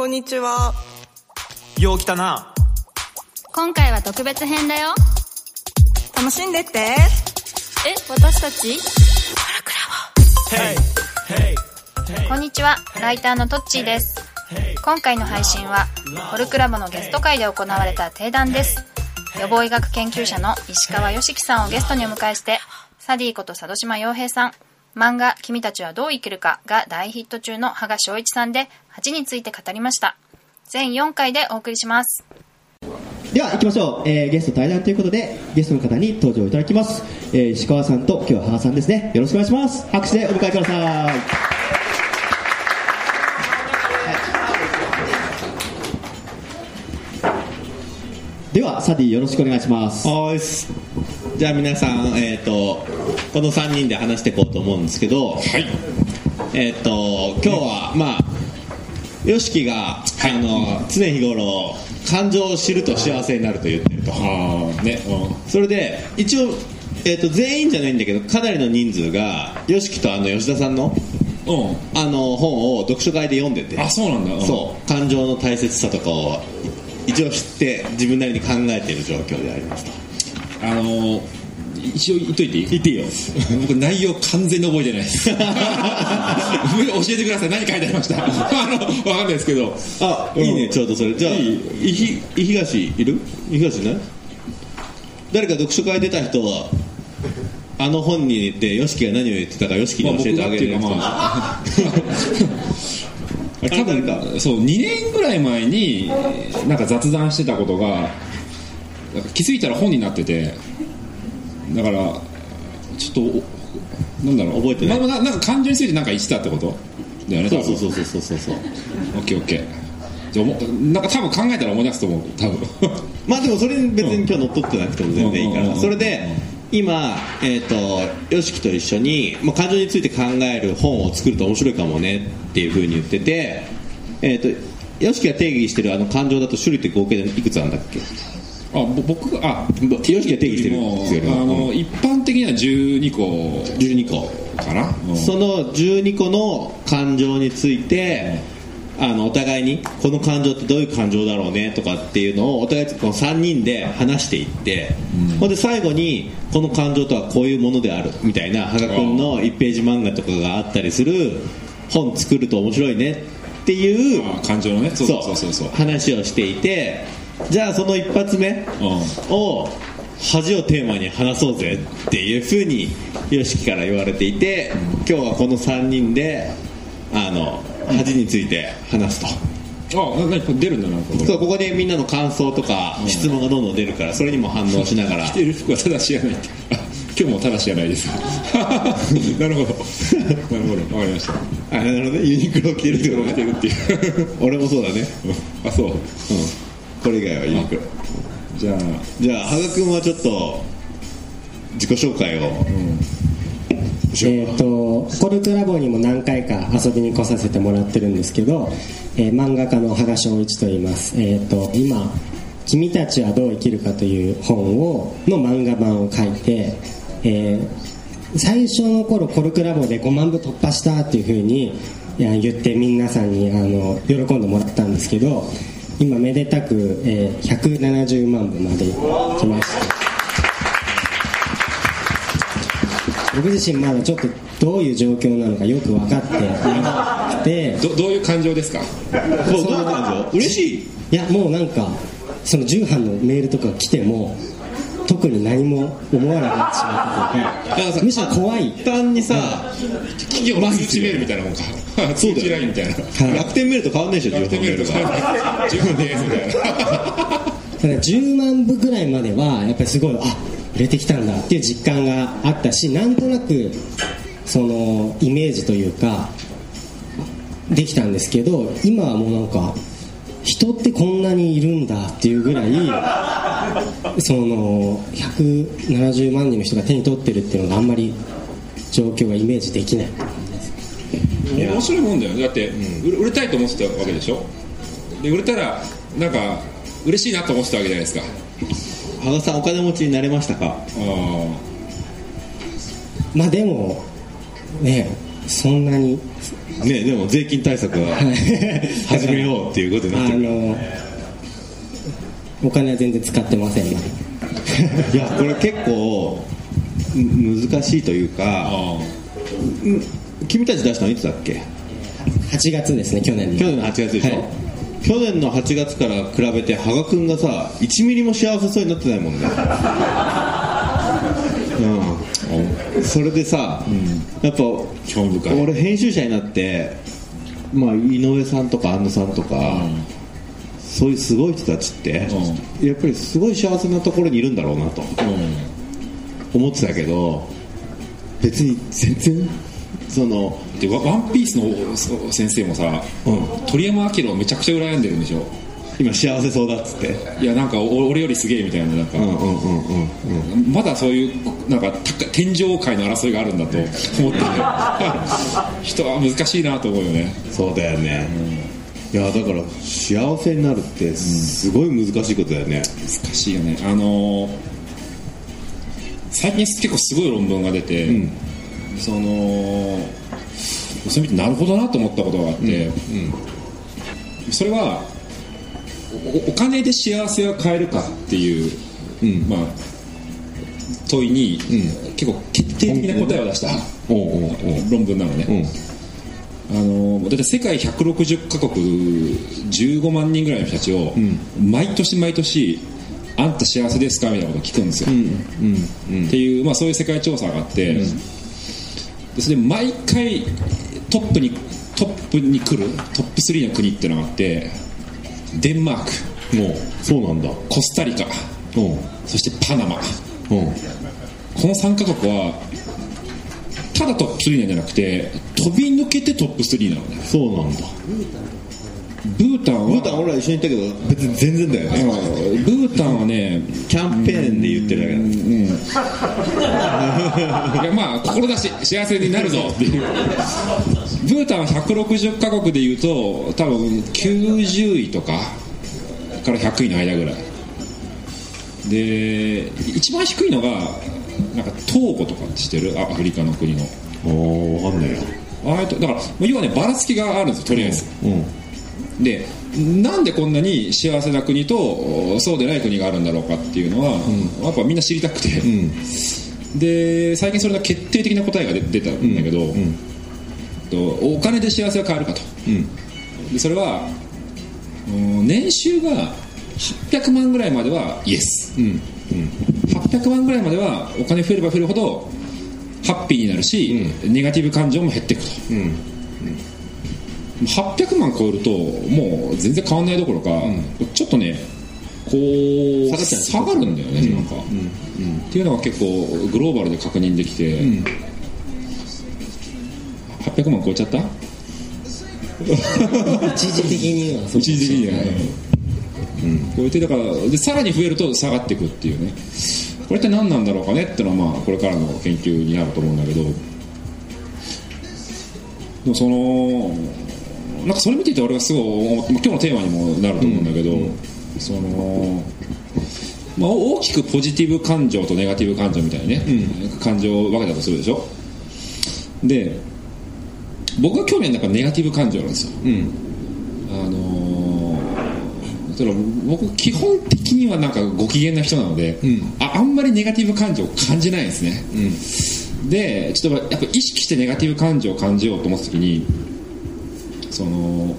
こんにちは。よう来たな。今回は特別編だよ。楽しんでって。え、私たち？こんにちは、ライターのトッチーです。今回の配信は、コルクラボのゲスト会で行われた定談です。予防医学研究者の石川良樹さんをゲストにお迎えして、サディこと佐渡島洋平さん、漫画「君たちはどう生きるか」が大ヒット中の羽賀翔一さんで8について語りました。全4回でお送りします。では行きましょう、えーゲスト対談ということでゲストの方に登場いただきます、えー石川さんと今日は羽賀さんですね。よろしくお願いします。拍手でお迎えください。ではサディよろしくお願いします。じゃあ皆さん、えー、とこの3人で話していこうと思うんですけど、えっ、と今日は、まあ YOSHIKI が、あの常日頃感情を知ると幸せになると言ってると、ね。それで一応、えー、と全員じゃないんだけどかなりの人数が YOSHIKI とあの吉田さんのうん。あの本を読書会で読んでてあそうなんだ。うん。そう。感情の大切さとかを一応知って自分なりに考えている状況でありますと。あのー一応言っといていい？言っていいよ。僕内容完全に覚えてないです。教えてください何書いてありましたあの分かんないですけど。あ、いいねちょうどそれ。じゃあいひい東いる？い東ね誰か読書会出た人はあの本にで YOSHIKI が何を言ってたか YOSHIKI に教えてあげるまあ多誰か分 そう2年ぐらい前になんか雑談してたことがなんか気づいたら本になっててだからちょっとおなんだろう覚えてない。まあまあなんか感情についてなんか言ってたってこと？だよねそうそうそうそうそうそう。オッケーオッケー。じゃなんか多分考えたら思い出すと思う多分。まあでもそれに別に今日乗っ取ってなくても全然いいから。それで今えっ、と YOSHIKI と一緒に、まあ、感情について考える本を作ると面白いかもねっていうふうに言っててえっ、と YOSHIKI が定義してるあの感情だと種類って合計でいくつあるんだっけ？あぼ僕があが定義してるんもですよりあのも一般的には12個。12個。かな、うん。その12個の感情についてあのお互いにこの感情ってどういう感情だろうねとかっていうのをお互いこの3人で話していって、ほんで最後にこの感情とはこういうものであるみたいな羽賀君の1ページ漫画とかがあったりする本作ると面白いねっていうあ感情のね。そうそうそう。そう話をしていてじゃあその一発目うん。を恥をテーマに話そうぜっていうふうに YOSHIKI から言われていて今日はこの3人であの恥について話すと。あな何これ出るんだなこれ。そうここでみんなの感想とか質問がどんどん出るからそれにも反応しながら。着てる服は正しじゃないって。あ 今日も正しじゃないです。なるほど。なるほど。わかりました。あなるほどね。ユニクロ着てるってこと着てねるっていう。俺もそうだね。あそう。うんこれ以外はユニクロじゃあじゃあ羽賀君はちょっと自己紹介を、えー、とコルクラボにも何回か遊びに来させてもらってるんですけど、えー漫画家の羽賀翔一と言います、えー、と今「君たちはどう生きるか」という本をの漫画版を書いて、えー最初の頃コルクラボで5万部突破したっていうふうに言って皆さんにあの喜んでもらったんですけど今めでたく、えー170万部まで来ました。僕自身まだちょっとどういう状況なのかよく分かってなくて。どどういう感情ですか？そうどういう感情？嬉しい。いやもうなんかその重版のメールとか来ても特に何も思わなくなってしまったというか。むしろ怖い簡単にさ、企業の通知メールみたいなもんか。通知ラインみたいなはい。楽天メールと変わんないでしょ楽天メールと情報メールか自分ですみたいなただ10万部ぐらいまではやっぱりすごいあ売れてきたんだっていう実感があったしなんとなくそのイメージというかできたんですけど今はもうなんか人ってこんなにいるんだっていうぐらい その170万人の人が手に取ってるっていうのがあんまり状況がイメージできない。面白いもんだよ。だって、売れ売れたいと思ってたわけでしょ？で売れたらなんか嬉しいなと思ってたわけじゃないですか。羽賀さんお金持ちになれましたか？あまあでもねそんなに。ねでも税金対策は始めようっていうことになあってる。のお金は全然使ってませんね いやこれ結構む難しいというかあ君たち出したのいつだっけ？8月ですね去年の去年の8月でしょ、はい。去年の8月から比べて羽賀君がさ1ミリも幸せそうになってないもんね。うん。それでさ、やっぱ興味深い。俺編集者になって、まあ、井上さんとか安野さんとか、そういうすごい人たちって、やっぱりすごい幸せなところにいるんだろうなと思ってたけど別に全然そのでワワンピースの先生もさ、うん。鳥山明をめちゃくちゃ羨んでるんでしょ？今幸せそうだっつって。いやなんかお俺よりすげえみたいななんか、うんうんうんうんうん。まだそういうなんかた天井界の争いがあるんだと思ってて 人は難しいなと思うよね。そうだよね、いやだから幸せになるってすごい難しいことだよね、難しいよね。あのー最近結構すごい論文が出て、ん。そのそれ見てなるほどなと思ったことがあって、それはおお金で幸せを買えるかっていう、うん。まあ、問いに、結構決定的な答えを出した論文なのね、うんあのだって世界160カ国15万人ぐらいの人たちを、毎年毎年あんた幸せですかみたいなことを聞くんですよ、っていう、まあ、そういう世界調査があって、でそれで毎回トップにトップに来るトップ3の国っていうのがあってデンマーク。もうそうなんだ。コスタリカ。う。んそしてパナマ。う。んこの3カ国はただトップ3なんじゃなくて飛び抜けてトップ3なのね。そうなんだ。ブータンは。ブータン俺ら一緒に行ったけど別に全然だよね。うんブータンはねキャンペーンで言ってるだけだ。いやまあ志幸せになるぞ。っていうブータンは160カ国でいうと多分90位とかから100位の間ぐらい。で一番低いのがなんかトーゴとかって知ってる？あアフリカの国の。おお分かんないよ。あとだから要はねばらつきがあるんですよとりあえず。うん。でなんでこんなに幸せな国とそうでない国があるんだろうかっていうのは、やっぱみんな知りたくて、で最近それが決定的な答えが出出たんだけど、とお金で幸せを買えるかと、でそれはうん年収が800万ぐらいまではイエス、800万ぐらいまではお金増えれば増えるほどハッピーになるし、ネガティブ感情も減っていくと、800万超えるともう全然変わんないどころか、ちょっとねこう下がっちゃう下がるんだよね、なんか、っていうのが結構グローバルで確認できて、800万超えちゃった？一時的にはそう一時的には、超えてだからでさらに増えると下がっていくっていうね。これって何なんだろうかねっていうのはまあこれからの研究になると思うんだけど。でもそのなんかそれ見ていて俺がすごい今日のテーマにもなると思うんだけど、そのまあ、大きくポジティブ感情とネガティブ感情みたいなね、感情を分けたとするでしょ。で僕が興味あるのはネガティブ感情なんですよ、あのーだから僕基本的にはなんかご機嫌な人なので、ああんまりネガティブ感情を感じないんですね、でちょっとやっぱ意識してネガティブ感情を感じようと思った時にその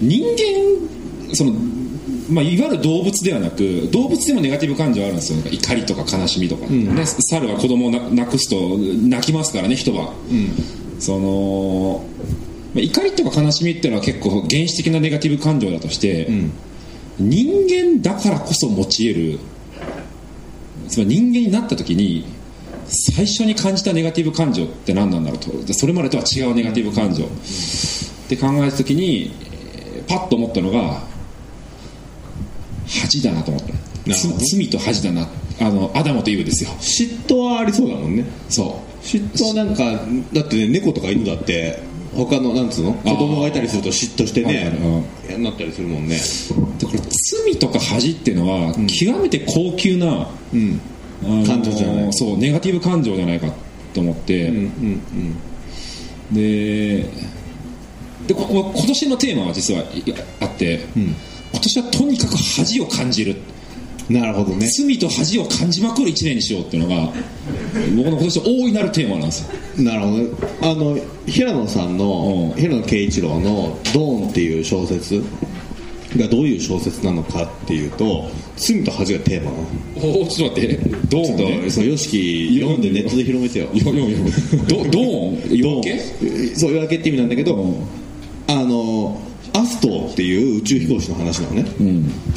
人間その、まあ、いわゆる動物ではなく動物でもネガティブ感情あるんですよ。怒りとか悲しみとか、ね、猿は子供をな亡くすと泣きますからね人は、そのまあ怒りとか悲しみっていうのは結構原始的なネガティブ感情だとして、人間だからこそ持ち得るつまり人間になった時に最初に感じたネガティブ感情って何なんだろうと。でそれまでとは違うネガティブ感情。って考えた時にえーパッと思ったのが恥だなと思った。罪と恥だな。あのアダムとイブですよ。嫉妬はありそうだもんね。そ嫉妬はなんかだってね猫とか犬だって他のなんつうの？子供がいたりすると嫉妬してね嫌になったりするもんね。うでこれ罪とか恥っていうのは極めて高級な、うん。感情じゃない。そうネガティブ感情じゃないかと思って、うんうんででここ今年のテーマは実はいあって、今年はとにかく恥を感じるなるほどね。罪と恥を感じまくる1年にしようっていうのが僕の今年の大いなるテーマなんですよ。なるほどね。あの平野さんの、うん。平野啓一郎の「ドーン」っていう小説がどういう小説なのかっていうと罪と恥がテーマおおちょっと待って。ドーンとそう YOSHIKI 読んでネットで広めてよ。よよよドドーン？夜明け？そう夜明けって意味なんだけど、うん。あのアストーっていう宇宙飛行士の話なのね、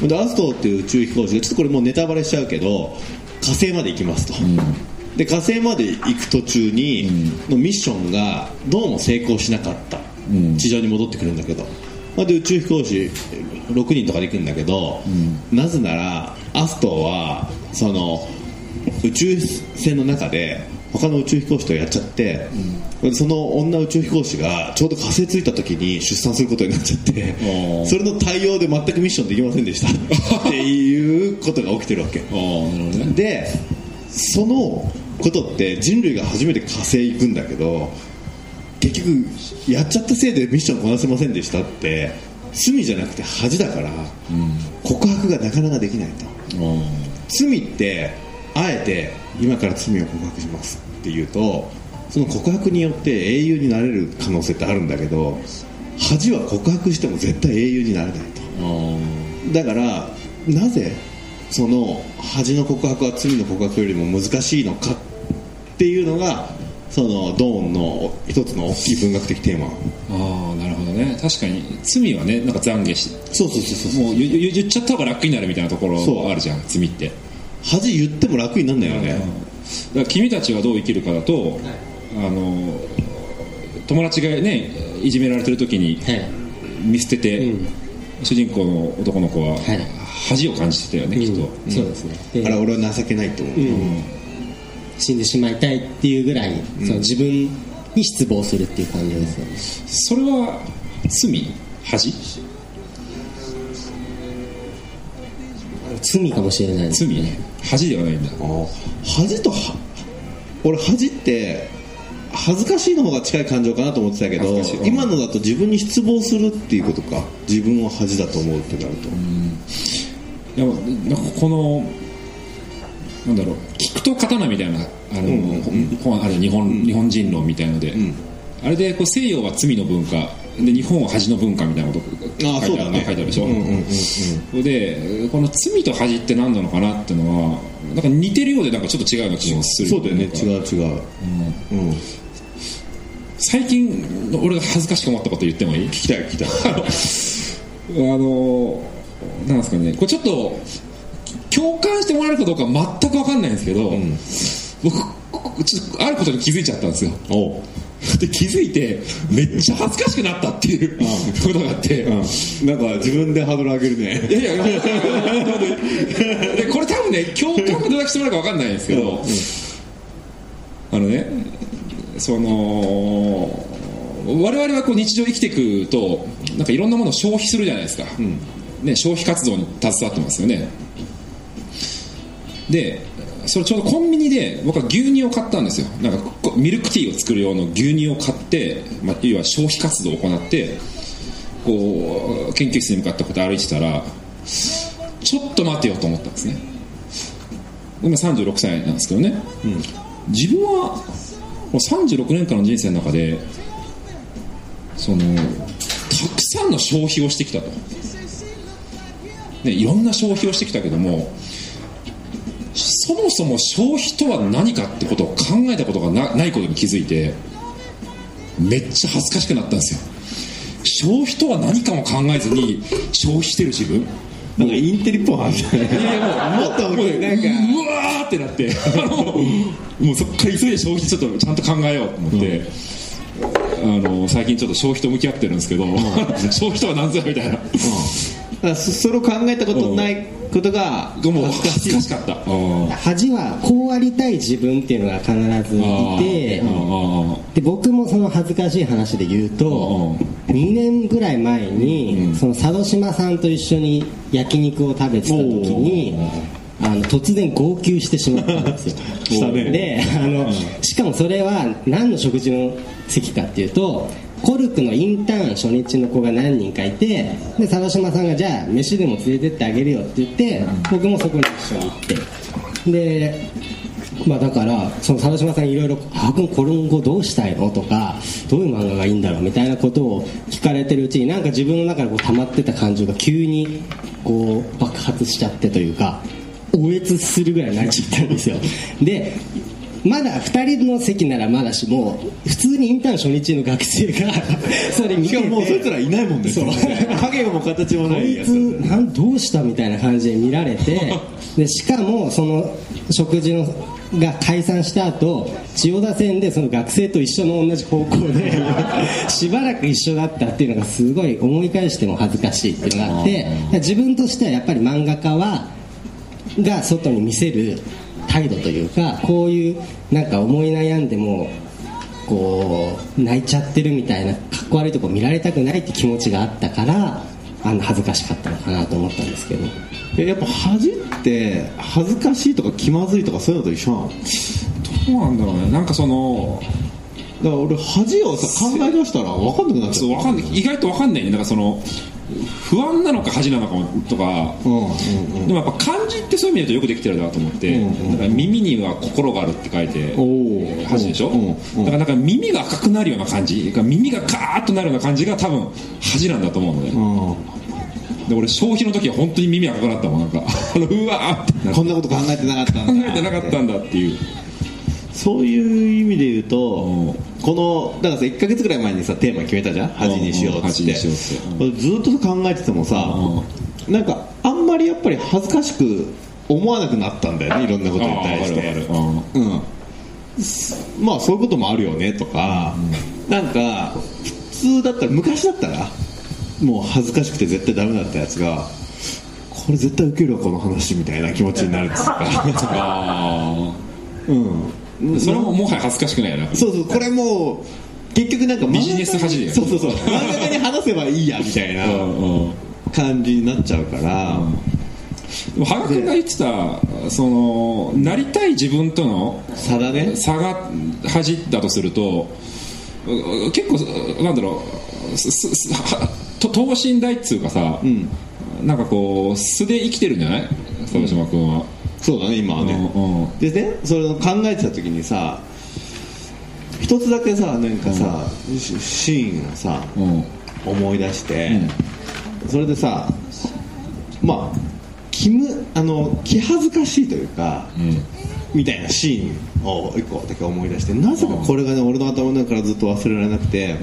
でアストーっていう宇宙飛行士がちょっとこれもうネタバレしちゃうけど火星まで行きますと、で火星まで行く途中に、のミッションがどうも成功しなかった、地上に戻ってくるんだけど。まあで宇宙飛行士6人とかで行くんだけど、なぜならアストーはその宇宙船の中で他の宇宙飛行士とやっちゃって、その女宇宙飛行士がちょうど火星着いた時に出産することになっちゃってーそれの対応で全くミッションできませんでしたっていうことが起きてるわけ。ねでそのことって人類が初めて火星行くんだけど結局やっちゃったせいでミッションこなせませんでしたって罪じゃなくて恥だから、告白がなかなかできないと。罪ってあえて今から罪を告白しますって言うとその告白によって英雄になれる可能性ってあるんだけど恥は告白しても絶対英雄になれないと。だからなぜその恥の告白は罪の告白よりも難しいのかっていうのがそのドーンの一つの大きい文学的テーマ。ああなるほどね。確かに罪はねなんか懺悔しそうそうそうそうもう言っちゃった方が楽になるみたいなところあるじゃん罪って恥言っても楽になんないよね、だから君たちはどう生きるかだと、あの友達がねいじめられてる時にはい。見捨てて、うん。主人公の男の子は、はい。恥を感じてたよね、きっと、うん。そうですね。であれ俺は情けないと思う、死んでしまいたいっていうぐらい、その自分に失望するっていう感じですよね。それは罪？恥？罪。かもしれない罪。恥ではないんだ。恥とは俺恥って恥ずかしいの方が近い感情かなと思ってたけど今のだと自分に失望するっていうことか。自分を恥だと思うってなると、いやなんかこのなんだろう聞くと刀みたいなあの、本ある日本、日本人論みたいので、ん。あれでこう西洋は罪の文化で日本は恥の文化みたいなことああ書いてあるそうだね。書いてあるでしょ、うんうんうんうん。でこの罪と恥って何なのかなっていうのはなんか似てるようでなんかちょっと違うような気もするそうだよね。違う違う、うん。最近俺が恥ずかしく思ったこと言ってもいい？聞きたい聞きたい。あのなんですかね。これちょっと共感してもらえるかどうか全く分かんないんですけど、僕ちょっとあることに気づいちゃったんですよで気づいてめっちゃ恥ずかしくなったっていうことがあって、なんか自分でハードル上げるね。いやいや。でこれ多分ね共感がどれだけしてもらえるか分かんないんですけど、あのねその我々はこう日常生きていくとなんかいろんなものを消費するじゃないですか、ね、消費活動に携わってますよね。でそれちょうどコンビニで僕は牛乳を買ったんですよ。なんかこミルクティーを作る用の牛乳を買って、まあ、要は消費活動を行ってこう研究室に向かってこうやって歩いてたらちょっと待てよと思ったんですね。今36歳なんですけどね、自分はこの36年間の人生の中でそのたくさんの消費をしてきたと、ね、いろんな消費をしてきたけどもそもそも消費とは何かってことを考えたことがなないことに気づいてめっちゃ恥ずかしくなったんですよ。消費とは何かも考えずに消費してる自分。なんかインテリっぽい話だね。いやいやもうもっともうなんか。うわーってなってもうそっから急いで消費ちょっとちゃんと考えようと思って、あの最近ちょっと消費と向き合ってるんですけど、消費とは何ぞやみたいな、だからそそれを考えたことないことが恥ずかしかった。うん恥はこうありたい自分っていうのが必ずいてあで僕もその恥ずかしい話で言うと2年ぐらい前に、その佐渡島さんと一緒に焼肉を食べてた時にあの突然号泣してしまったんですよ。であの、しかもそれは何の食事の席かっていうとコルクのインターン初日の子が何人かいてで沢島さんがじゃあ飯でも連れてってあげるよって言って僕もそこに一緒に行ってでまあだからその沢島さんいろいろ「羽生君今後どうしたいの?」とか「どういう漫画がいいんだろう?」みたいなことを聞かれてるうちになんか自分の中でこう溜まってた感情が急にこう爆発しちゃってというかおえつするぐらいになっちゃったんですよでまだ2人の席ならまだしも普通にインターン初日の学生が それ見てて。しかももうそいつらいないもんねそう。影も形もないやつこいつなんどうしたみたいな感じで見られて。でしかもその食事のが解散した後千代田線でその学生と一緒の同じ方向で しばらく一緒だったっていうのがすごい思い返しても恥ずかしいっていうのがあって。自分としてはやっぱり漫画家はが外に見せる態度というかこういうなんか思い悩んでもこう泣いちゃってるみたいなかっこ悪いとこ見られたくないって気持ちがあったからあの恥ずかしかったのかなと思ったんですけど。えやっぱ恥って恥ずかしいとか気まずいとかそういうのと一緒なの？だかどうなんだろうね。なんかそのら俺恥をさ考え出したら分かんなくなっちゃそううわかんない。意外と分かんないね。だからその不安なのか恥なのかとか、うんうんうん。でもやっぱ漢字ってそういう意味で言うとよくできてるなと思って、だから耳には心があるって書いて恥でしょ、うんうんだからなんか耳が赤くなるような感じ耳がガーッとなるような感じが多分恥なんだと思うのね、うん。で俺消費の時は本当に耳赤くなったもんなんか。うわーってこんなこと考えてなかったんだ。考えてなかったんだっていうそういう意味で言うと、うん。このだからさ1か月ぐらい前にさテーマ決めたじゃん？恥にしようって,、ずっと考えててもさ、なんかあんまりやっぱり恥ずかしく思わなくなったんだよねいろんなことに対して。まあそういうこともあるよねとか、なんか普通だったら昔だったらもう恥ずかしくて絶対ダメだったやつがこれ絶対ウケるわこの話みたいな気持ちになるんですか。あうん。あそれももはや恥ずかしくないよなそうそうこれもう結局なんかビジネス恥だよねそうそうそう漫画家に話せばいいやみたいなうんうん。感じになっちゃうから、でも羽賀君が言ってたそのなりたい自分との差だね。差が恥だとするとう結構なんだろう等身大っつうかさ、ん。なんかこう素で生きてるんじゃない？佐島君は、そうだね今はね、うんうん。でねそれを考えてた時にさ一つだけさなんかさ、シシーンをさうん。思い出して、それでさまあ気むあの気恥ずかしいというか、みたいなシーンを一個だけ思い出してなぜかこれがね俺の頭の中からずっと忘れられなくて、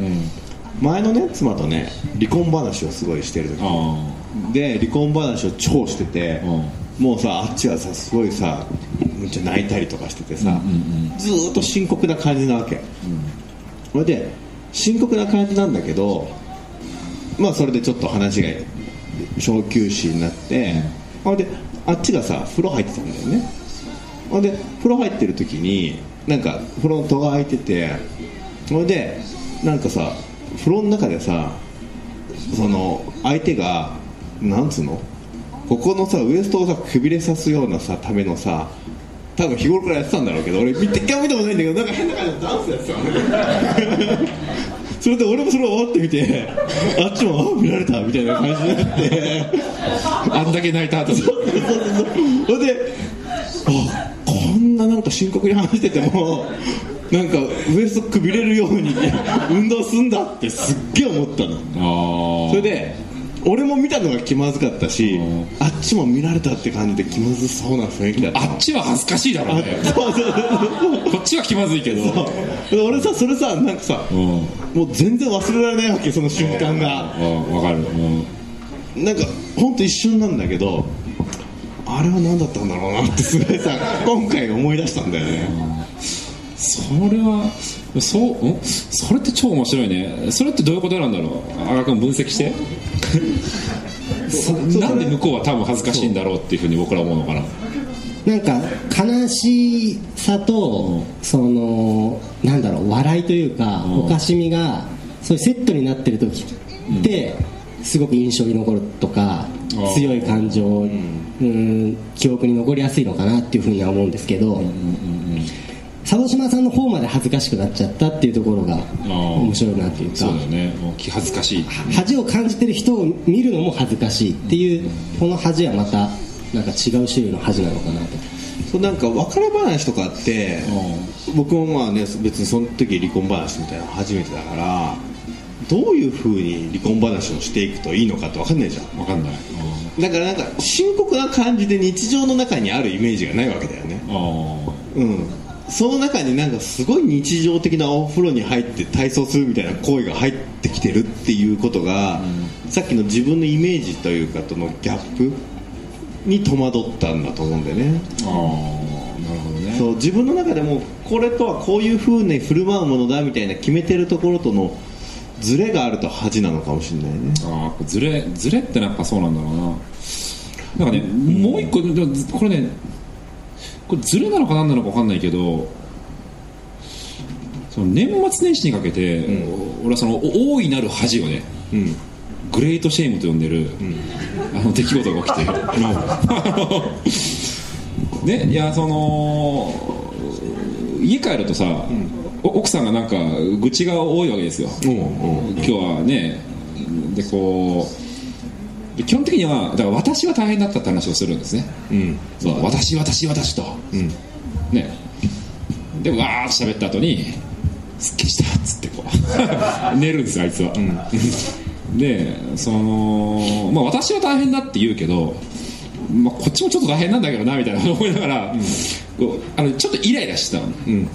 前のね妻とね離婚話をすごいしてる時。あで離婚話を超してて、うもうさあっちはさすごいさむっちゃ泣いたりとかしててさ、ずっと深刻な感じなわけ、それで深刻な感じなんだけどまあそれでちょっと話が小休止になって、ほんであっちがさ風呂入ってたんだよね。ほんで風呂入ってる時になんか風呂の戸が開いててそれでなんかさ風呂の中でさその相手がなんつうの？ここのさウエストをさくびれさすようなさためのさ多分日頃からやってたんだろうけど俺一回も見たことないんだけどなんか変な感じでダンスやってたそれで俺もそれを終わってみてあっちもあ見られたみたいな感じになってあんだけ泣いた後に。それであこんななんか深刻に話しててもなんかウエストくびれるように運動すんだってすっげえ思ったの。あそれで俺も見たのが気まずかったしあっちも見られたって感じで気まずそうな雰囲気だった。あっちは恥ずかしいだろうね。そうそうこっちは気まずいけど。そう。俺さそれさなんかさうん。もう全然忘れられないわけその瞬間が。うん。わかる。うん。なんか本当一瞬なんだけどあれは何だったんだろうなってすごいさ今回思い出したんだよねそれはそうん？それって超面白いね。それってどういうことなんだろう？阿賀君分析して。なんで向こうは多分恥ずかしいんだろうっていうふうに僕ら思うのかな？なんか悲しさと、そのなんだろう笑いというか、おかしみがそういうセットになってる時って、すごく印象に残るとか強い感情、うん、記憶に残りやすいのかなっていうふうには思うんですけど、佐渡島さんの方まで恥ずかしくなっちゃったっていうところが面白いなっていうか。そうだよね。もう気恥ずかしい。恥を感じてる人を見るのも恥ずかしいっていうこの恥はまたなんか違う種類の恥なのかなと。そうなんか別れ話とかって僕もまあね別にその時離婚話みたいなの初めてだからどういうふうに離婚話をしていくといいのかって分かんないじゃん。分かんない。だからなんか深刻な感じで日常の中にあるイメージがないわけだよね。あうんその中になんかすごい日常的なお風呂に入って体操するみたいな行為が入ってきてるっていうことが、さっきの自分のイメージというかとのギャップに戸惑ったんだと思うんだよね。あああなるほどね。そう自分の中でもこれとはこういうふうに振る舞うものだみたいな決めてるところとのズレがあると恥なのかもしれないね。ああずれずれってやっぱそうなんだろうな。なんかね、もう一個これねこれずれなのか何なのか分かんないけどその年末年始にかけて、俺はそのお大いなる恥をね、うん。 great shame と呼んでる、あの出来事が起きて。ねいやその家帰るとさ、お奥さんがなんか愚痴が多いわけですよ、今日はねでこうで基本的にはだから私は大変だったって話をするんですね、うん。そう私私私と、うん。ね。でわーっと喋った後にすっきりしたっつってこう 寝るんですよあいつは、でそのまあ私は大変だって言うけど、まあ、こっちもちょっと大変なんだけどなみたいな 思いながら、こうあのちょっとイライラしてたの、うん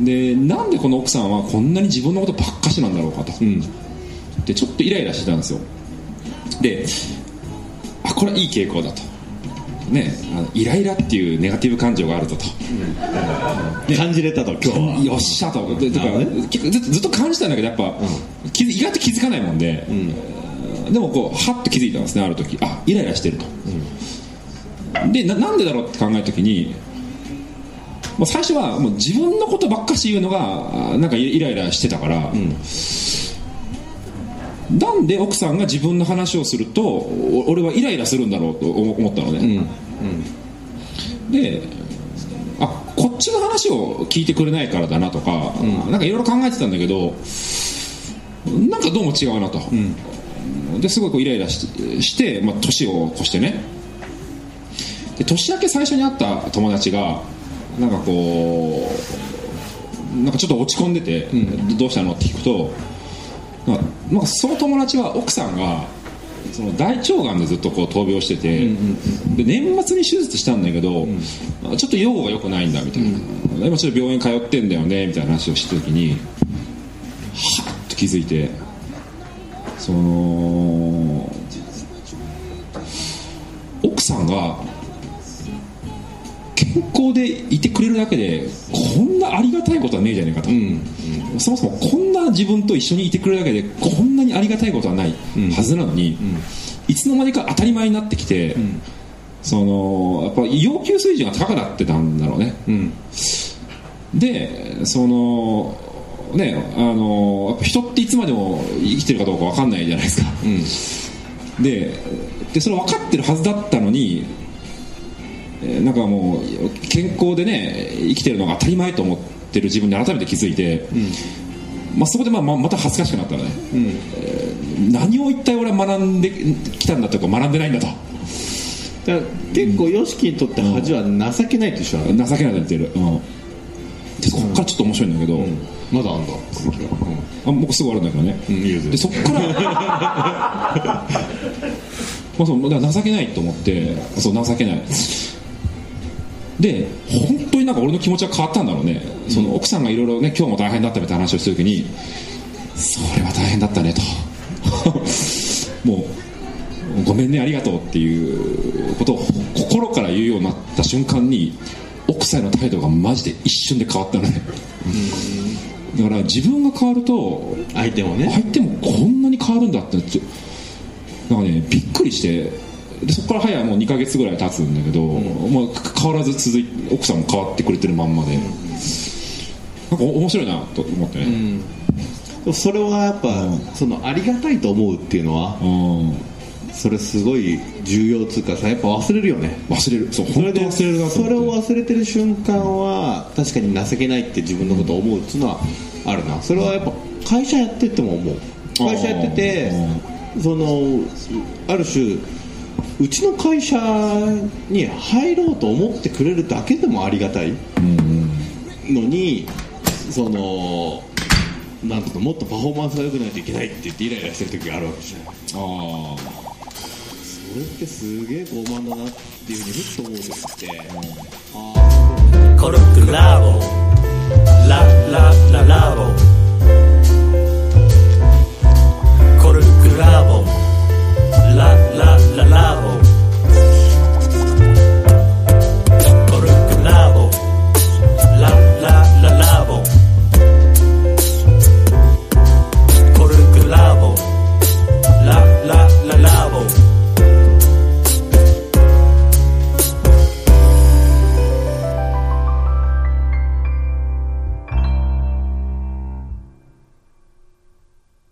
でなんでこの奥さんはこんなに自分のことばっかしなんだろうかと、でちょっとイライラしてたんですよであこれはいい傾向だと。ねあのイライラっていうネガティブ感情があるぞと、感じれたと今日は。よっしゃと。でとか結構ずずっと感じたんだけどやっぱ、気づ意外と気づかないもんで、でもこうはっと気づいたんですねある時。あイライラしてると、でななんでだろうって考えた時にもう最初はもう自分のことばっかし言うのがあなんかイライラしてたから、なんで奥さんが自分の話をするとお俺はイライラするんだろうと思思ったのね、であこっちの話を聞いてくれないからだなとか、なんかいろいろ考えてたんだけどなんかどうも違うなと、ですごいこうイライラしして、まあ、年を越してね。で年明け最初に会った友達がなんかこうなんかちょっと落ち込んでて、どうしたのって聞くとなんかなんかその友達は奥さんがその大腸がんでずっとこう闘病してて、で年末に手術したんだけど、ちょっと用が良くないんだみたいな、今ちょっと病院通ってんだよねみたいな話をした時にはっと気づいてその奥さんが健康でいてくれるだけでこんなありがたいことはねえじゃねえかと、そもそもこんな自分と一緒にいてくれるだけでこんなにありがたいことはないはずなのに、いつの間にか当たり前になってきて、そのやっぱ要求水準が高くなってたんだろうね、でそのねあのやっぱ人っていつまでも生きてるかどうか分かんないじゃないですか、ででそれ分かってるはずだったのにえーなんかもう健康でね生きてるのが当たり前と思ってる自分に改めて気づいて、まあ、そこでまあままた恥ずかしくなったのね、えー何を一体俺は学んできたんだとか学んでないんだと。だ結構 YOSHIKI にとって恥は情けないって一緒なの情けないと言ってる、う。ん、でそこからちょっと面白いんだけど、まだあんだ続きがあもうすぐ終わるんだけどね、うんでそこから。まあそうだから情けないと思ってそう情けないで本当になんか俺の気持ちが変わったんだろうね、その奥さんがいろいろね今日も大変だったみたいな話をした時にそれは大変だったねと。もうごめんねありがとうっていうことを心から言うようになった瞬間に奥さんへの態度がマジで一瞬で変わったのね。だから自分が変わると相手もね。相手もこんなに変わるんだってなんかねびっくりしてでそこから早もう2ヶ月ぐらい経つんだけど、まあ、変わらず続い奥さんも変わってくれてるまんまで、なんかお面白いなと思ってね、でもそれはやっぱ、そのありがたいと思うっていうのはうん。それすごい重要つうかさやっぱ忘れるよね。忘れる。そう本当忘れるなとそれを忘れてる瞬間は確かに情けないって自分のことを思うっていうのはあるな。それはやっぱ会社やってても思う。会社やっててそのある種うちの会社に入ろうと思ってくれるだけでもありがたい。のにそのなんていうのもっとパフォーマンスが良くないといけないって言ってイライラしてる時があるわけじゃない。あそれってすげえ傲慢だなっていうふうにふっと思う時って、コルクラボララララボ